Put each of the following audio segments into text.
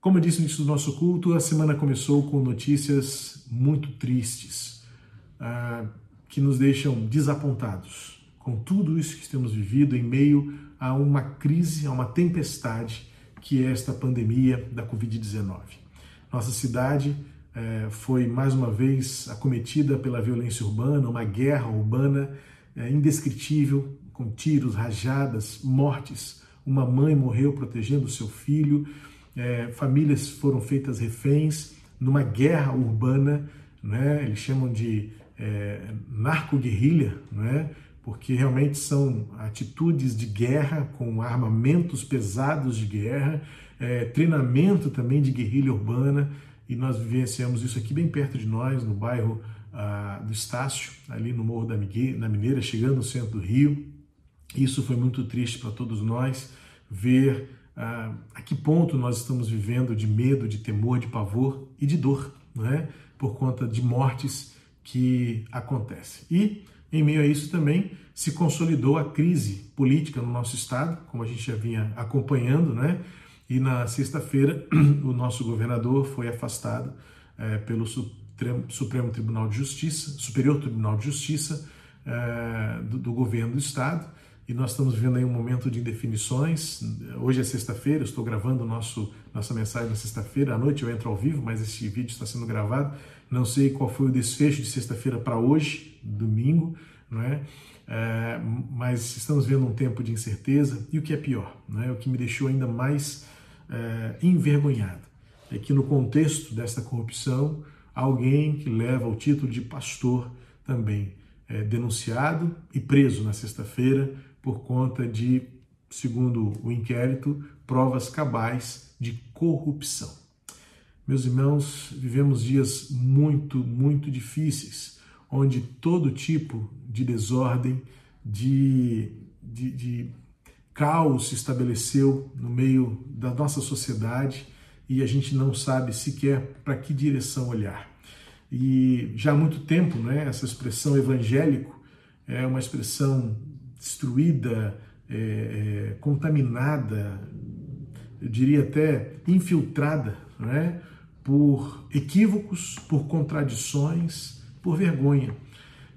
Como eu disse no início do nosso culto, a semana começou com notícias muito tristes, uh, que nos deixam desapontados com tudo isso que temos vivido em meio a uma crise, a uma tempestade que é esta pandemia da Covid-19. Nossa cidade eh, foi mais uma vez acometida pela violência urbana, uma guerra urbana eh, indescritível, com tiros, rajadas, mortes. Uma mãe morreu protegendo seu filho, é, famílias foram feitas reféns numa guerra urbana, né? eles chamam de é, narco-guerrilha, né? porque realmente são atitudes de guerra com armamentos pesados de guerra, é, treinamento também de guerrilha urbana, e nós vivenciamos isso aqui bem perto de nós, no bairro ah, do Estácio, ali no Morro da Mineira, chegando no centro do Rio. Isso foi muito triste para todos nós, ver ah, a que ponto nós estamos vivendo de medo, de temor, de pavor e de dor, não é? por conta de mortes que acontecem. E, em meio a isso também, se consolidou a crise política no nosso Estado, como a gente já vinha acompanhando, né? e na sexta-feira o nosso governador foi afastado é, pelo Supremo, Tribunal de Justiça, Superior Tribunal de Justiça é, do, do governo do Estado, e nós estamos vivendo aí um momento de indefinições. Hoje é sexta-feira, estou gravando nosso, nossa mensagem na sexta-feira, à noite eu entro ao vivo, mas esse vídeo está sendo gravado. Não sei qual foi o desfecho de sexta-feira para hoje, domingo, não é? é? mas estamos vendo um tempo de incerteza e o que é pior, não é? o que me deixou ainda mais é, envergonhado é que no contexto desta corrupção, alguém que leva o título de pastor também é denunciado e preso na sexta-feira por conta de, segundo o inquérito, provas cabais de corrupção. Meus irmãos, vivemos dias muito, muito difíceis, onde todo tipo de desordem, de, de, de caos se estabeleceu no meio da nossa sociedade e a gente não sabe sequer para que direção olhar. E já há muito tempo, né, essa expressão evangélico é uma expressão destruída, é, é, contaminada, eu diria até infiltrada, né, por equívocos, por contradições, por vergonha.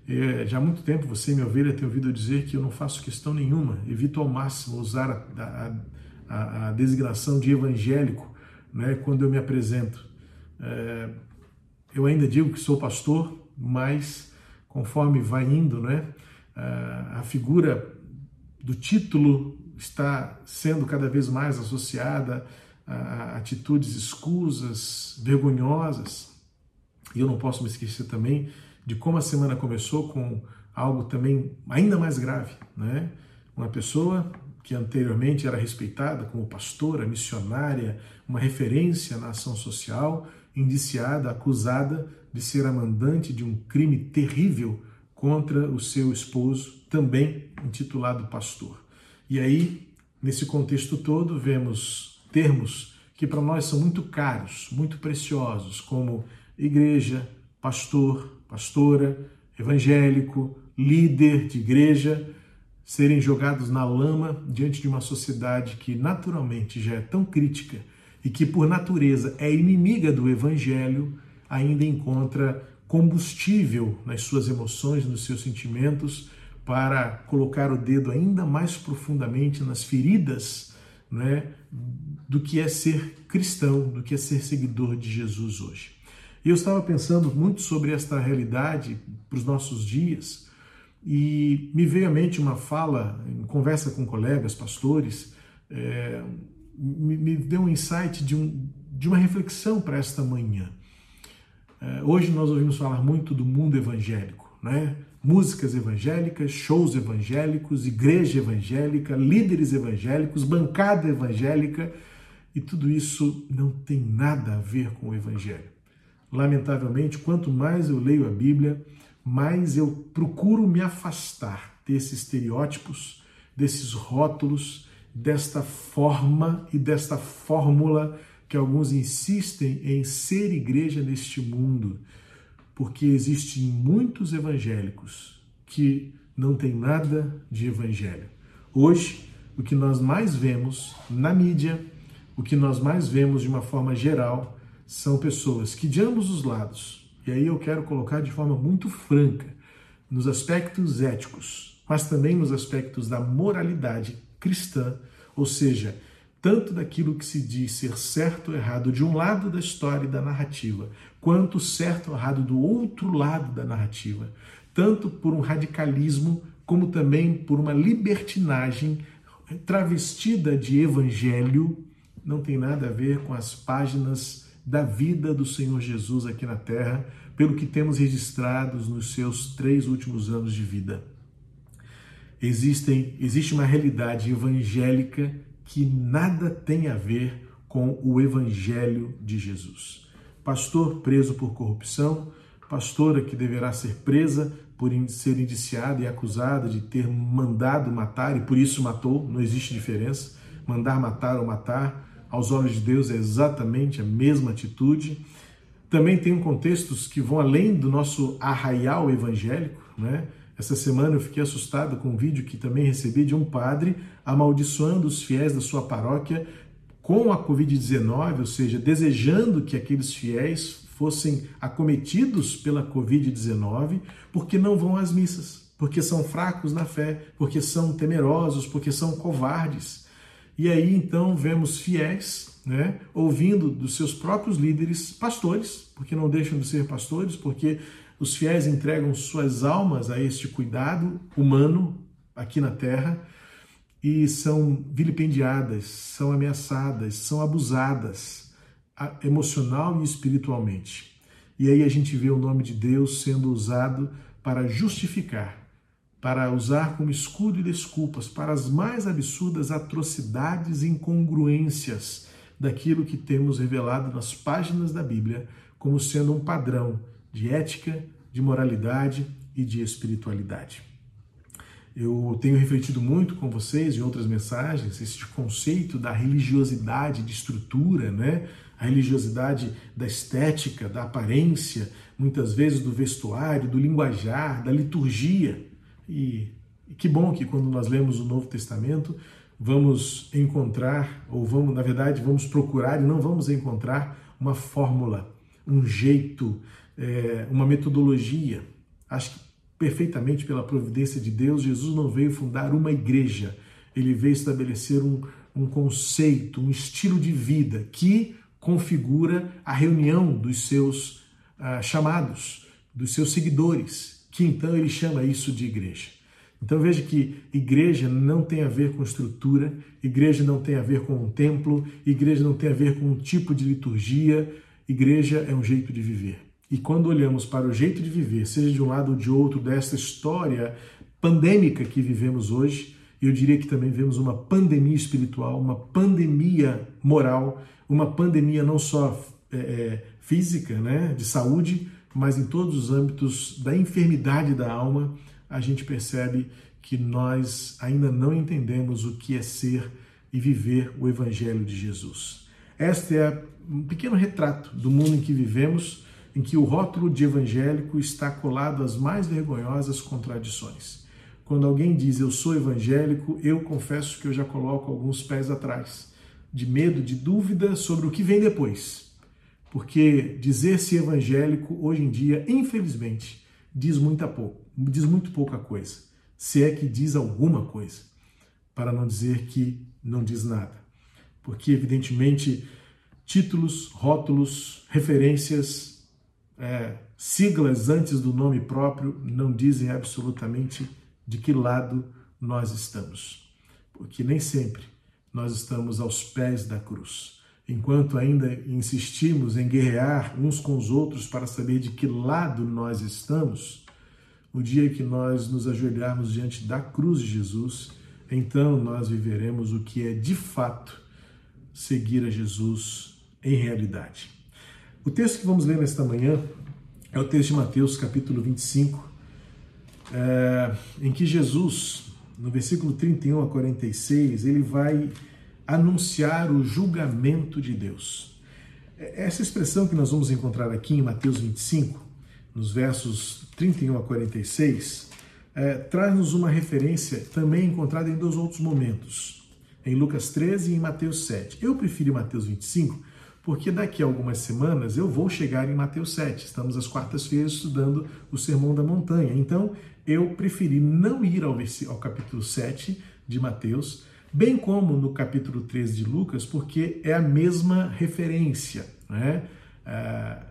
É, já há muito tempo você, minha ovelha, tem ouvido dizer que eu não faço questão nenhuma, evito ao máximo usar a, a, a, a designação de evangélico né, quando eu me apresento. É, eu ainda digo que sou pastor, mas conforme vai indo, né, a figura do título está sendo cada vez mais associada a atitudes escusas, vergonhosas. E eu não posso me esquecer também de como a semana começou com algo também ainda mais grave, né? Uma pessoa que anteriormente era respeitada como pastora, missionária, uma referência na ação social, indiciada, acusada de ser a mandante de um crime terrível contra o seu esposo, também intitulado pastor. E aí, nesse contexto todo, vemos termos que para nós são muito caros, muito preciosos, como igreja, pastor, pastora, evangélico, líder de igreja, serem jogados na lama diante de uma sociedade que naturalmente já é tão crítica e que por natureza é inimiga do evangelho, ainda encontra combustível nas suas emoções, nos seus sentimentos, para colocar o dedo ainda mais profundamente nas feridas né, do que é ser cristão, do que é ser seguidor de Jesus hoje. E eu estava pensando muito sobre esta realidade para os nossos dias e me veio à mente uma fala, em conversa com colegas, pastores, é, me, me, deu um insight de, um, de uma reflexão para esta manhã. É, hoje nós ouvimos falar muito do mundo evangélico, né? músicas evangélicas, shows evangélicos, igreja evangélica, líderes evangélicos, bancada evangélica, e tudo isso não tem nada a ver com o evangelho. Lamentavelmente, quanto mais eu leio a Bíblia, mais eu procuro me afastar desses estereótipos, desses rótulos, desta forma e desta fórmula que alguns insistem em ser igreja neste mundo, porque existem muitos evangélicos que não têm nada de evangelho. Hoje, o que nós mais vemos na mídia, o que nós mais vemos de uma forma geral são pessoas que de ambos os lados, e aí eu quero colocar de forma muito franca, nos aspectos éticos, mas também nos aspectos da moralidade cristã, ou seja, tanto daquilo que se diz ser certo ou errado de um lado da história e da narrativa, quanto certo ou errado do outro lado da narrativa, tanto por um radicalismo como também por uma libertinagem travestida de evangelho, não tem nada a ver com as páginas da vida do Senhor Jesus aqui na terra, pelo que temos registrados nos seus três últimos anos de vida. Existem, existe uma realidade evangélica que nada tem a ver com o Evangelho de Jesus. Pastor preso por corrupção, pastora que deverá ser presa por ser indiciada e acusada de ter mandado matar e por isso matou, não existe diferença. Mandar matar ou matar, aos olhos de Deus, é exatamente a mesma atitude. Também tem contextos que vão além do nosso arraial evangélico, né? Essa semana eu fiquei assustado com um vídeo que também recebi de um padre amaldiçoando os fiéis da sua paróquia com a Covid-19, ou seja, desejando que aqueles fiéis fossem acometidos pela Covid-19 porque não vão às missas, porque são fracos na fé, porque são temerosos, porque são covardes. E aí então vemos fiéis né, ouvindo dos seus próprios líderes, pastores, porque não deixam de ser pastores, porque os fiéis entregam suas almas a este cuidado humano aqui na terra e são vilipendiadas, são ameaçadas, são abusadas emocional e espiritualmente. E aí a gente vê o nome de Deus sendo usado para justificar, para usar como escudo e desculpas para as mais absurdas atrocidades e incongruências daquilo que temos revelado nas páginas da Bíblia como sendo um padrão de ética, de moralidade e de espiritualidade. Eu tenho refletido muito com vocês em outras mensagens esse conceito da religiosidade de estrutura, né? A religiosidade da estética, da aparência, muitas vezes do vestuário, do linguajar, da liturgia. E, e que bom que quando nós lemos o Novo Testamento, vamos encontrar, ou vamos, na verdade, vamos procurar e não vamos encontrar uma fórmula, um jeito, é, uma metodologia. Acho que perfeitamente pela providência de Deus, Jesus não veio fundar uma igreja, ele veio estabelecer um, um conceito, um estilo de vida que configura a reunião dos seus uh, chamados, dos seus seguidores, que então ele chama isso de igreja. Então veja que igreja não tem a ver com estrutura, igreja não tem a ver com um templo, igreja não tem a ver com um tipo de liturgia, igreja é um jeito de viver. E quando olhamos para o jeito de viver, seja de um lado ou de outro desta história pandêmica que vivemos hoje, eu diria que também vemos uma pandemia espiritual, uma pandemia moral, uma pandemia não só é, é, física, né, de saúde, mas em todos os âmbitos da enfermidade da alma, a gente percebe que nós ainda não entendemos o que é ser e viver o Evangelho de Jesus. Este é um pequeno retrato do mundo em que vivemos em que o rótulo de evangélico está colado às mais vergonhosas contradições. Quando alguém diz eu sou evangélico, eu confesso que eu já coloco alguns pés atrás, de medo, de dúvida sobre o que vem depois. Porque dizer-se evangélico hoje em dia, infelizmente, diz muita pouco, diz muito pouca coisa, se é que diz alguma coisa, para não dizer que não diz nada. Porque evidentemente títulos, rótulos, referências é, siglas antes do nome próprio não dizem absolutamente de que lado nós estamos, porque nem sempre nós estamos aos pés da cruz. Enquanto ainda insistimos em guerrear uns com os outros para saber de que lado nós estamos, no dia que nós nos ajoelharmos diante da cruz de Jesus, então nós viveremos o que é de fato seguir a Jesus em realidade. O texto que vamos ler nesta manhã é o texto de Mateus, capítulo 25, é, em que Jesus, no versículo 31 a 46, ele vai anunciar o julgamento de Deus. Essa expressão que nós vamos encontrar aqui em Mateus 25, nos versos 31 a 46, é, traz-nos uma referência também encontrada em dois outros momentos. em Lucas 13 e em Mateus 7. Eu prefiro Mateus 25 porque daqui a algumas semanas eu vou chegar em Mateus 7. Estamos às quartas-feiras estudando o Sermão da Montanha. Então, eu preferi não ir ao, ao capítulo 7 de Mateus, bem como no capítulo 13 de Lucas, porque é a mesma referência. Né? Ah,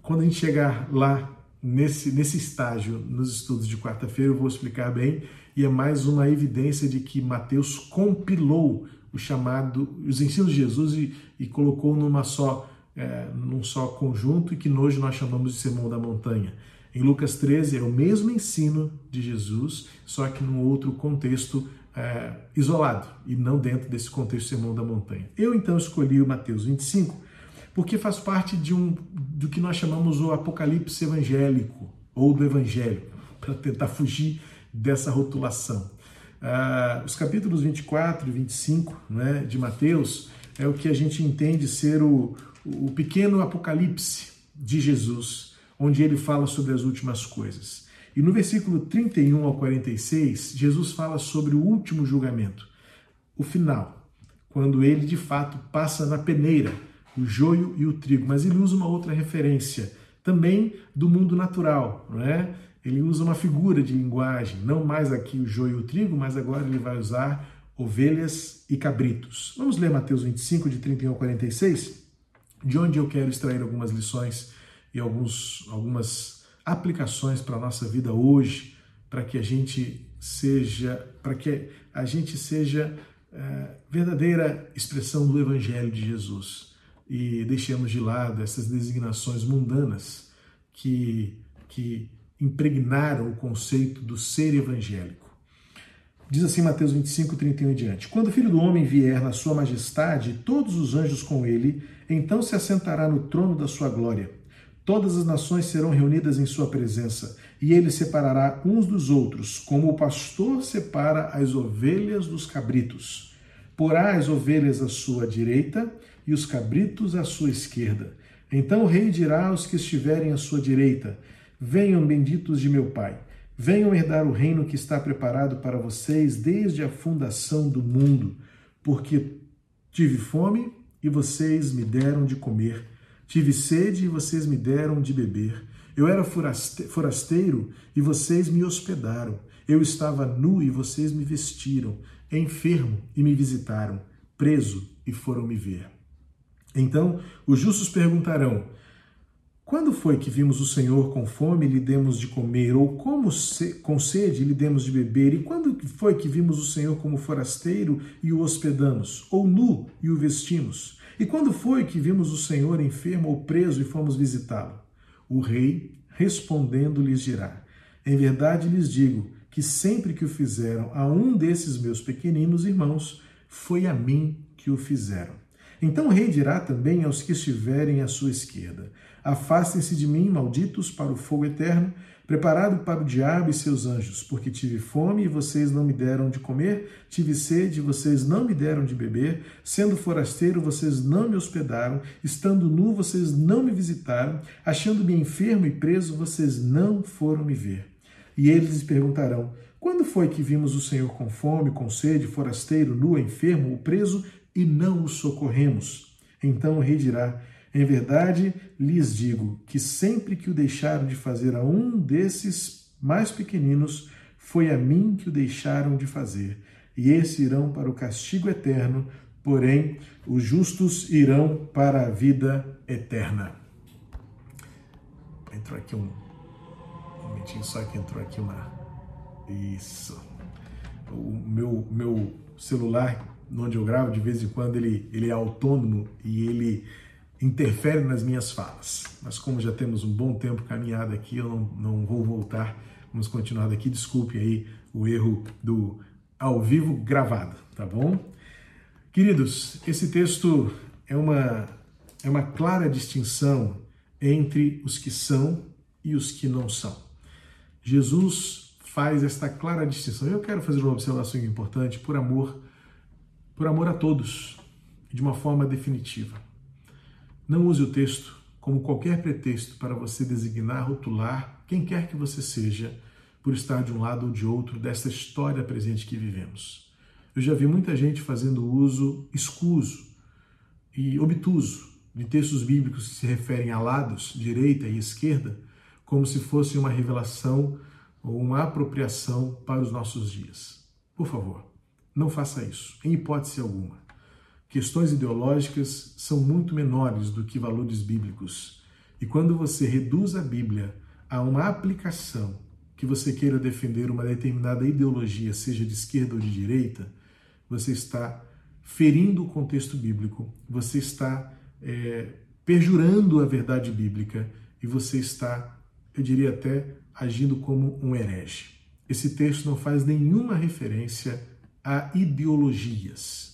quando a gente chegar lá nesse, nesse estágio, nos estudos de quarta-feira, eu vou explicar bem, e é mais uma evidência de que Mateus compilou o chamado, os ensinos de Jesus e, e colocou numa só, é, num só conjunto e que hoje nós chamamos de Sermão da Montanha. Em Lucas 13 é o mesmo ensino de Jesus, só que num outro contexto é, isolado e não dentro desse contexto Sermão da Montanha. Eu então escolhi o Mateus 25 porque faz parte de um do que nós chamamos o Apocalipse evangélico ou do Evangelho, para tentar fugir dessa rotulação. Ah, os capítulos 24 e 25 né, de Mateus é o que a gente entende ser o, o pequeno apocalipse de Jesus, onde ele fala sobre as últimas coisas. E no versículo 31 ao 46, Jesus fala sobre o último julgamento, o final, quando ele de fato passa na peneira o joio e o trigo. Mas ele usa uma outra referência, também do mundo natural, não é? Ele usa uma figura de linguagem, não mais aqui o joio e o trigo, mas agora ele vai usar ovelhas e cabritos. Vamos ler Mateus 25, de 31 a 46, de onde eu quero extrair algumas lições e alguns, algumas aplicações para a nossa vida hoje, para que a gente seja, para que a gente seja é, verdadeira expressão do Evangelho de Jesus e deixemos de lado essas designações mundanas que, que impregnaram o conceito do ser evangélico. Diz assim Mateus 25, 31 e diante: Quando o filho do homem vier na sua majestade, todos os anjos com ele, então se assentará no trono da sua glória. Todas as nações serão reunidas em sua presença, e ele separará uns dos outros, como o pastor separa as ovelhas dos cabritos. Porá as ovelhas à sua direita e os cabritos à sua esquerda. Então o rei dirá aos que estiverem à sua direita: Venham, benditos de meu Pai, venham herdar o reino que está preparado para vocês desde a fundação do mundo, porque tive fome e vocês me deram de comer, tive sede e vocês me deram de beber. Eu era forasteiro e vocês me hospedaram. Eu estava nu e vocês me vestiram, enfermo e me visitaram, preso e foram me ver. Então os justos perguntarão: quando foi que vimos o Senhor com fome e lhe demos de comer, ou como se, com sede e lhe demos de beber? E quando foi que vimos o Senhor como forasteiro e o hospedamos, ou nu e o vestimos? E quando foi que vimos o Senhor enfermo ou preso e fomos visitá-lo? O rei, respondendo, lhes dirá: Em verdade lhes digo que sempre que o fizeram a um desses meus pequeninos irmãos, foi a mim que o fizeram. Então o rei dirá também aos que estiverem à sua esquerda: Afastem-se de mim, malditos, para o fogo eterno, preparado para o diabo e seus anjos, porque tive fome e vocês não me deram de comer, tive sede e vocês não me deram de beber, sendo forasteiro vocês não me hospedaram, estando nu vocês não me visitaram, achando-me enfermo e preso vocês não foram me ver. E eles lhes perguntarão: Quando foi que vimos o Senhor com fome, com sede, forasteiro, nu, enfermo ou preso e não o socorremos? Então o rei dirá: em verdade, lhes digo que sempre que o deixaram de fazer a um desses mais pequeninos, foi a mim que o deixaram de fazer. E esses irão para o castigo eterno, porém os justos irão para a vida eterna. Entrou aqui um, um momentinho só que entrou aqui uma. Isso. O meu, meu celular, onde eu gravo, de vez em quando ele, ele é autônomo e ele interfere nas minhas falas. Mas como já temos um bom tempo caminhado aqui, eu não, não vou voltar. Vamos continuar daqui. Desculpe aí o erro do ao vivo gravado, tá bom? Queridos, esse texto é uma, é uma clara distinção entre os que são e os que não são. Jesus faz esta clara distinção. Eu quero fazer uma observação importante por amor, por amor a todos, de uma forma definitiva. Não use o texto como qualquer pretexto para você designar, rotular quem quer que você seja por estar de um lado ou de outro dessa história presente que vivemos. Eu já vi muita gente fazendo uso escuso e obtuso de textos bíblicos que se referem a lados, direita e esquerda, como se fosse uma revelação ou uma apropriação para os nossos dias. Por favor, não faça isso, em hipótese alguma. Questões ideológicas são muito menores do que valores bíblicos. E quando você reduz a Bíblia a uma aplicação que você queira defender uma determinada ideologia, seja de esquerda ou de direita, você está ferindo o contexto bíblico, você está é, perjurando a verdade bíblica e você está, eu diria até, agindo como um herege. Esse texto não faz nenhuma referência a ideologias.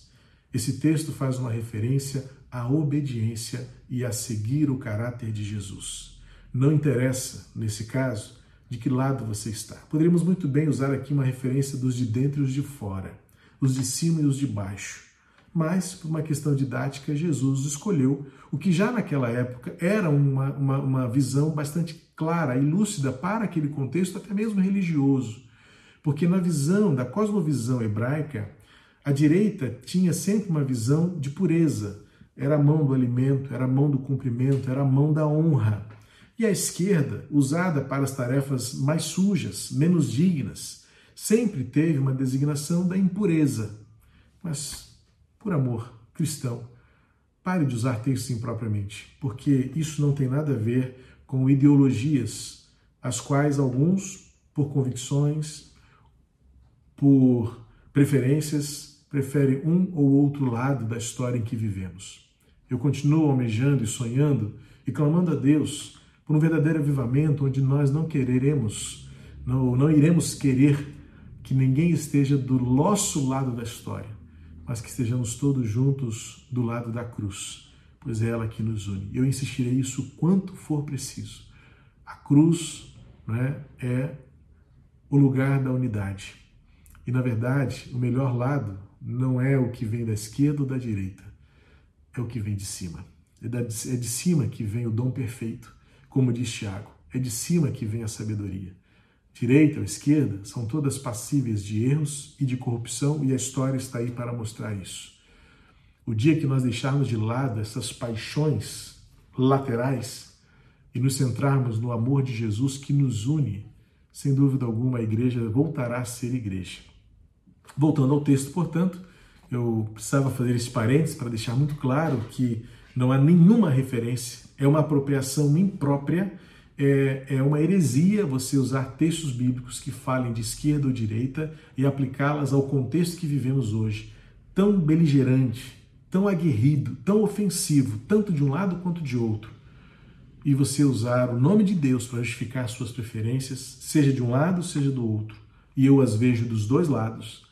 Esse texto faz uma referência à obediência e a seguir o caráter de Jesus. Não interessa, nesse caso, de que lado você está. Poderíamos muito bem usar aqui uma referência dos de dentro e os de fora, os de cima e os de baixo. Mas, por uma questão didática, Jesus escolheu o que já naquela época era uma, uma, uma visão bastante clara e lúcida para aquele contexto, até mesmo religioso. Porque na visão, da cosmovisão hebraica, a direita tinha sempre uma visão de pureza. Era a mão do alimento, era a mão do cumprimento, era a mão da honra. E a esquerda, usada para as tarefas mais sujas, menos dignas, sempre teve uma designação da impureza. Mas, por amor cristão, pare de usar textos impropriamente, porque isso não tem nada a ver com ideologias, as quais alguns, por convicções, por preferências, preferem um ou outro lado da história em que vivemos. Eu continuo almejando e sonhando e clamando a Deus por um verdadeiro avivamento onde nós não quereremos, não, não iremos querer que ninguém esteja do nosso lado da história, mas que estejamos todos juntos do lado da cruz, pois é ela que nos une. Eu insistirei isso quanto for preciso. A cruz né, é o lugar da unidade. E, na verdade, o melhor lado não é o que vem da esquerda ou da direita, é o que vem de cima. É, é de cima que vem o dom perfeito como diz Tiago, é de cima que vem a sabedoria. Direita ou esquerda são todas passíveis de erros e de corrupção, e a história está aí para mostrar isso. O dia que nós deixarmos de lado essas paixões laterais e nos centrarmos no amor de Jesus que nos une, sem dúvida alguma a igreja voltará a ser igreja. Voltando ao texto, portanto, eu precisava fazer esse parênteses para deixar muito claro que não há nenhuma referência é uma apropriação imprópria, é, é uma heresia você usar textos bíblicos que falem de esquerda ou direita e aplicá-las ao contexto que vivemos hoje, tão beligerante, tão aguerrido, tão ofensivo, tanto de um lado quanto de outro. E você usar o nome de Deus para justificar suas preferências, seja de um lado, seja do outro, e eu as vejo dos dois lados,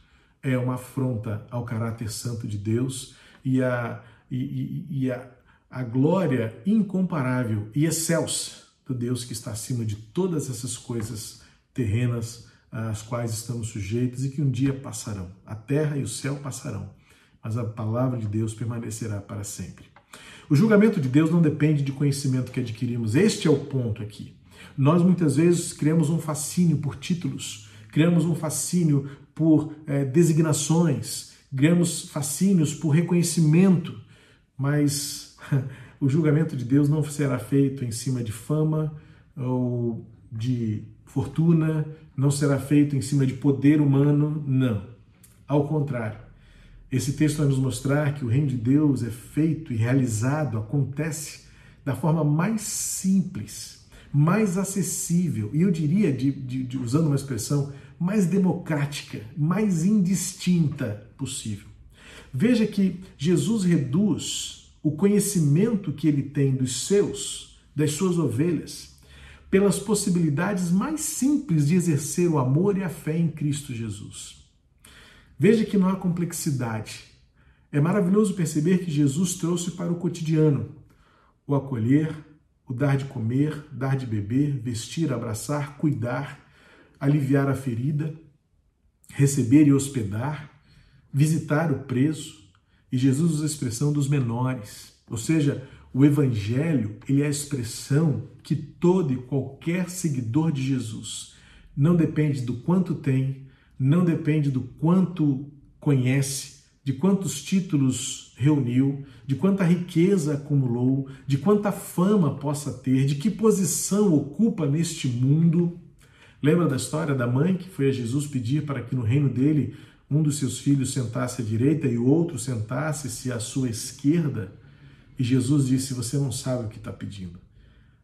é uma afronta ao caráter santo de Deus e a, e, e, e a a glória incomparável e excelsa do Deus que está acima de todas essas coisas terrenas às quais estamos sujeitos e que um dia passarão. A terra e o céu passarão, mas a palavra de Deus permanecerá para sempre. O julgamento de Deus não depende de conhecimento que adquirimos. Este é o ponto aqui. Nós muitas vezes criamos um fascínio por títulos, criamos um fascínio por é, designações, criamos fascínios por reconhecimento, mas o julgamento de Deus não será feito em cima de fama ou de fortuna, não será feito em cima de poder humano, não. Ao contrário, esse texto vai nos mostrar que o reino de Deus é feito e realizado, acontece da forma mais simples, mais acessível e eu diria, de, de, de, usando uma expressão, mais democrática, mais indistinta possível. Veja que Jesus reduz o conhecimento que ele tem dos seus, das suas ovelhas, pelas possibilidades mais simples de exercer o amor e a fé em Cristo Jesus. Veja que não há complexidade. É maravilhoso perceber que Jesus trouxe para o cotidiano o acolher, o dar de comer, dar de beber, vestir, abraçar, cuidar, aliviar a ferida, receber e hospedar, visitar o preso, e Jesus usa a expressão dos menores. Ou seja, o evangelho, ele é a expressão que todo e qualquer seguidor de Jesus não depende do quanto tem, não depende do quanto conhece, de quantos títulos reuniu, de quanta riqueza acumulou, de quanta fama possa ter, de que posição ocupa neste mundo. Lembra da história da mãe que foi a Jesus pedir para que no reino dele um dos seus filhos sentasse à direita e o outro sentasse-se à sua esquerda? E Jesus disse: Você não sabe o que está pedindo.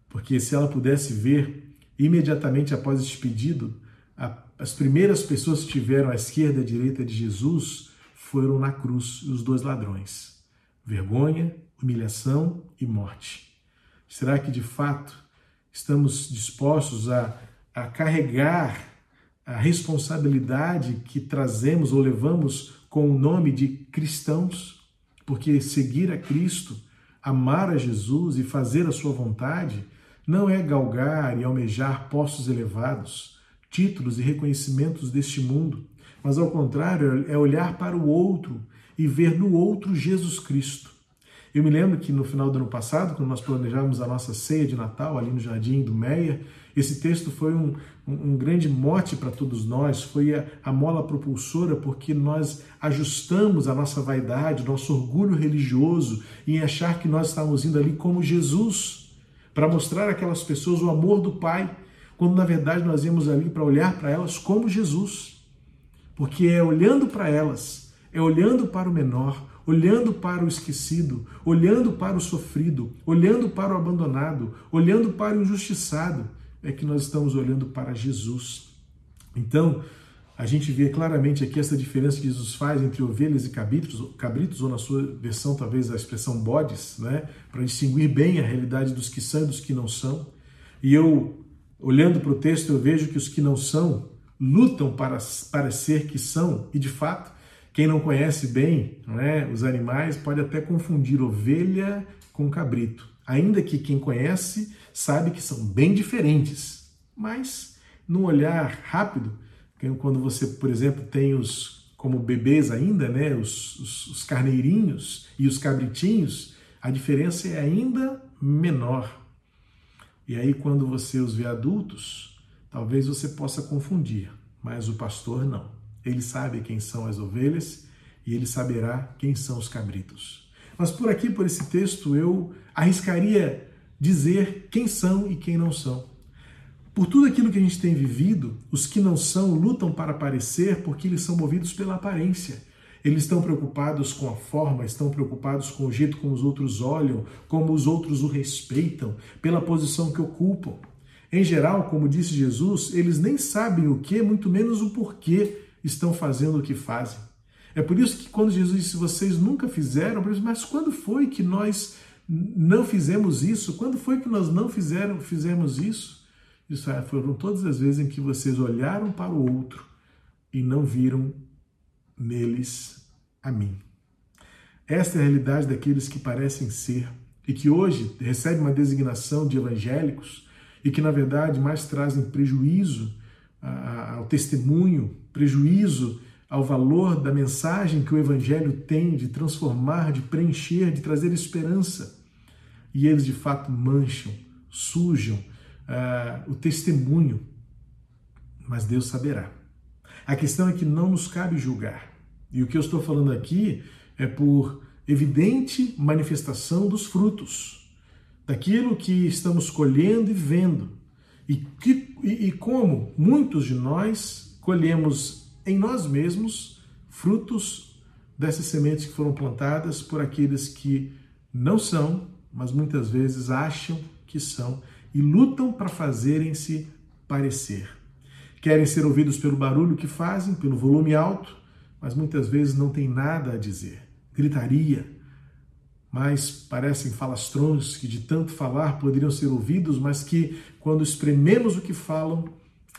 Porque se ela pudesse ver, imediatamente após este pedido, as primeiras pessoas que estiveram à esquerda e à direita de Jesus foram na cruz os dois ladrões: vergonha, humilhação e morte. Será que de fato estamos dispostos a, a carregar a responsabilidade que trazemos ou levamos com o nome de cristãos? Porque seguir a Cristo, amar a Jesus e fazer a sua vontade não é galgar e almejar postos elevados, títulos e reconhecimentos deste mundo, mas ao contrário, é olhar para o outro e ver no outro Jesus Cristo. Eu me lembro que no final do ano passado, quando nós planejávamos a nossa ceia de Natal ali no Jardim do Meia, esse texto foi um, um, grande mote para todos nós, foi a, a mola propulsora, porque nós ajustamos a nossa vaidade, nosso orgulho religioso em achar que nós estávamos indo ali como Jesus, para mostrar àquelas pessoas o amor do Pai, quando na verdade nós íamos ali para olhar para elas como Jesus. Porque é olhando para elas, é olhando para o menor, olhando para o esquecido, olhando para o sofrido, olhando para o abandonado, olhando para o injustiçado, é que nós estamos olhando para Jesus. Então, a gente vê claramente aqui essa diferença que Jesus faz entre ovelhas e cabritos, cabritos ou na sua versão talvez a expressão bodes, né, para distinguir bem a realidade dos que são e dos que não são. E eu, olhando para o texto, eu vejo que os que não são lutam para parecer que são, e de fato, quem não conhece bem é, os animais pode até confundir ovelha com cabrito, ainda que quem conhece sabe que são bem diferentes. Mas, num olhar rápido, quando você, por exemplo, tem os como bebês ainda, né, os, os, os carneirinhos e os cabritinhos, a diferença é ainda menor. E aí, quando você os vê adultos, Talvez você possa confundir, mas o pastor não. Ele sabe quem são as ovelhas e ele saberá quem são os cabritos. Mas por aqui, por esse texto, eu arriscaria dizer quem são e quem não são. Por tudo aquilo que a gente tem vivido, os que não são lutam para aparecer porque eles são movidos pela aparência. Eles estão preocupados com a forma, estão preocupados com o jeito como os outros olham, como os outros o respeitam, pela posição que ocupam. Em geral, como disse Jesus, eles nem sabem o que, muito menos o porquê estão fazendo o que fazem. É por isso que quando Jesus disse, vocês nunca fizeram, mas quando foi que nós não fizemos isso? Quando foi que nós não fizeram, fizemos isso? Isso é, foram todas as vezes em que vocês olharam para o outro e não viram neles a mim. Esta é a realidade daqueles que parecem ser e que hoje recebem uma designação de evangélicos, e que, na verdade, mais trazem prejuízo ao testemunho, prejuízo ao valor da mensagem que o Evangelho tem de transformar, de preencher, de trazer esperança. E eles, de fato, mancham, sujam uh, o testemunho, mas Deus saberá. A questão é que não nos cabe julgar. E o que eu estou falando aqui é por evidente manifestação dos frutos daquilo que estamos colhendo e vendo. E, que, e, e como muitos de nós colhemos em nós mesmos frutos dessas sementes que foram plantadas por aqueles que não são, mas muitas vezes acham que são e lutam para fazerem-se parecer. Querem ser ouvidos pelo barulho que fazem, pelo volume alto, mas muitas vezes não têm nada a dizer. Gritaria, mas parecem falastrões que de tanto falar poderiam ser ouvidos, mas que, quando esprememos o que falam,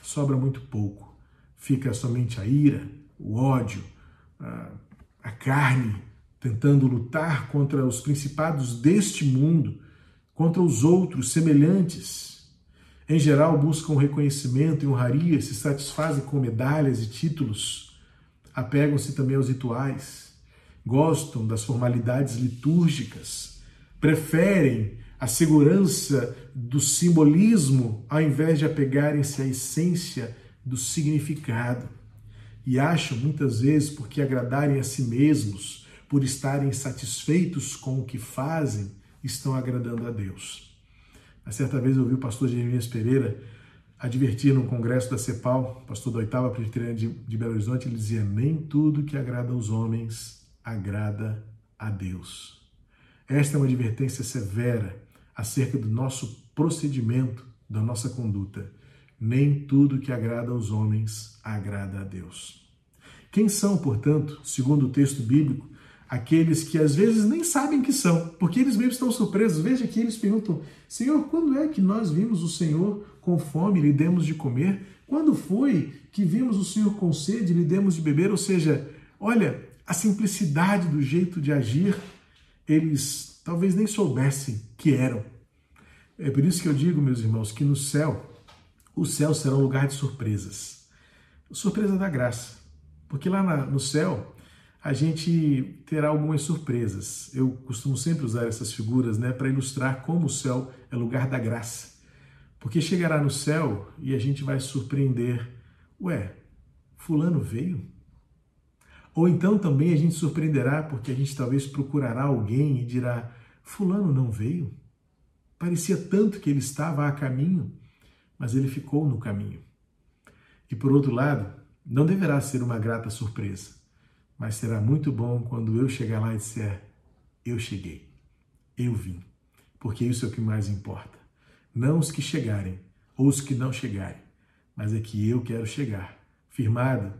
sobra muito pouco. Fica somente a ira, o ódio, a carne, tentando lutar contra os principados deste mundo, contra os outros semelhantes. Em geral, buscam reconhecimento e honraria, se satisfazem com medalhas e títulos, apegam-se também aos rituais gostam das formalidades litúrgicas, preferem a segurança do simbolismo ao invés de apegarem-se à essência do significado. e acham muitas vezes porque agradarem a si mesmos, por estarem satisfeitos com o que fazem, estão agradando a Deus. A certa vez eu ouvi o pastor Jeremias Pereira advertir num congresso da CEPAL, pastor da oitava presbiteriana de Belo Horizonte, ele dizia: Nem tudo que agrada aos homens agrada a Deus. Esta é uma advertência severa acerca do nosso procedimento, da nossa conduta. Nem tudo que agrada aos homens agrada a Deus. Quem são, portanto, segundo o texto bíblico, aqueles que às vezes nem sabem que são, porque eles mesmos estão surpresos. Veja que eles perguntam: Senhor, quando é que nós vimos o Senhor com fome e lhe demos de comer? Quando foi que vimos o Senhor com sede e lhe demos de beber? Ou seja, olha, a simplicidade do jeito de agir, eles talvez nem soubessem que eram. É por isso que eu digo, meus irmãos, que no céu, o céu será um lugar de surpresas. Surpresa da graça. Porque lá no céu, a gente terá algumas surpresas. Eu costumo sempre usar essas figuras né, para ilustrar como o céu é lugar da graça. Porque chegará no céu e a gente vai surpreender. Ué, Fulano veio? Ou então também a gente surpreenderá porque a gente talvez procurará alguém e dirá: Fulano não veio? Parecia tanto que ele estava a caminho, mas ele ficou no caminho. E por outro lado, não deverá ser uma grata surpresa mas será muito bom quando eu chegar lá e disser: Eu cheguei, eu vim, porque isso é o que mais importa. Não os que chegarem ou os que não chegarem, mas é que eu quero chegar, firmado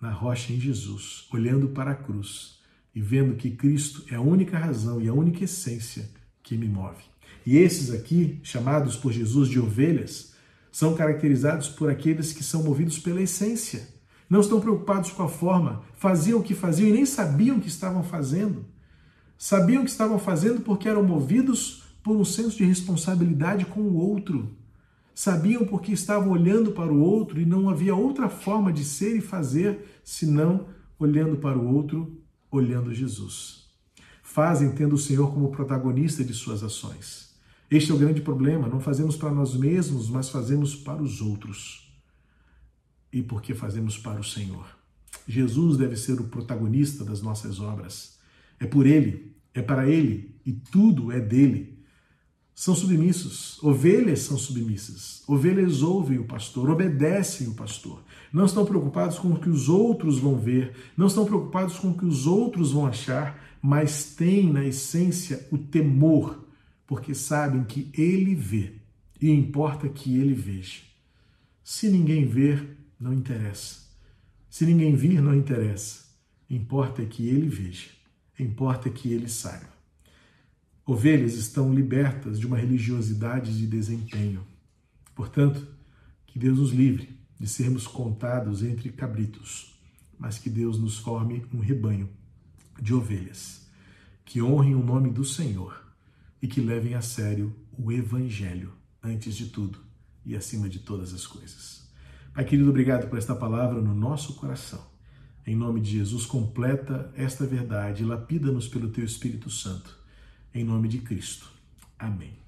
na rocha em Jesus, olhando para a cruz e vendo que Cristo é a única razão e a única essência que me move. E esses aqui, chamados por Jesus de ovelhas, são caracterizados por aqueles que são movidos pela essência não estão preocupados com a forma, faziam o que faziam e nem sabiam o que estavam fazendo. Sabiam o que estavam fazendo porque eram movidos por um senso de responsabilidade com o outro. Sabiam porque estavam olhando para o outro e não havia outra forma de ser e fazer senão olhando para o outro, olhando Jesus. Fazem tendo o Senhor como protagonista de suas ações. Este é o grande problema. Não fazemos para nós mesmos, mas fazemos para os outros e porque fazemos para o Senhor. Jesus deve ser o protagonista das nossas obras. É por Ele, é para Ele e tudo é dele. São submissos, ovelhas são submissas. Ovelhas ouvem o pastor, obedecem o pastor. Não estão preocupados com o que os outros vão ver, não estão preocupados com o que os outros vão achar, mas têm na essência o temor, porque sabem que Ele vê e importa que Ele veja. Se ninguém ver, não interessa. Se ninguém vir, não interessa. Importa que ele veja, importa que ele saiba. Ovelhas estão libertas de uma religiosidade de desempenho. Portanto, que Deus nos livre de sermos contados entre cabritos, mas que Deus nos forme um rebanho de ovelhas que honrem o nome do Senhor e que levem a sério o Evangelho antes de tudo e acima de todas as coisas. Pai querido, obrigado por esta palavra no nosso coração. Em nome de Jesus, completa esta verdade e lapida-nos pelo teu Espírito Santo. Em nome de Cristo. Amém.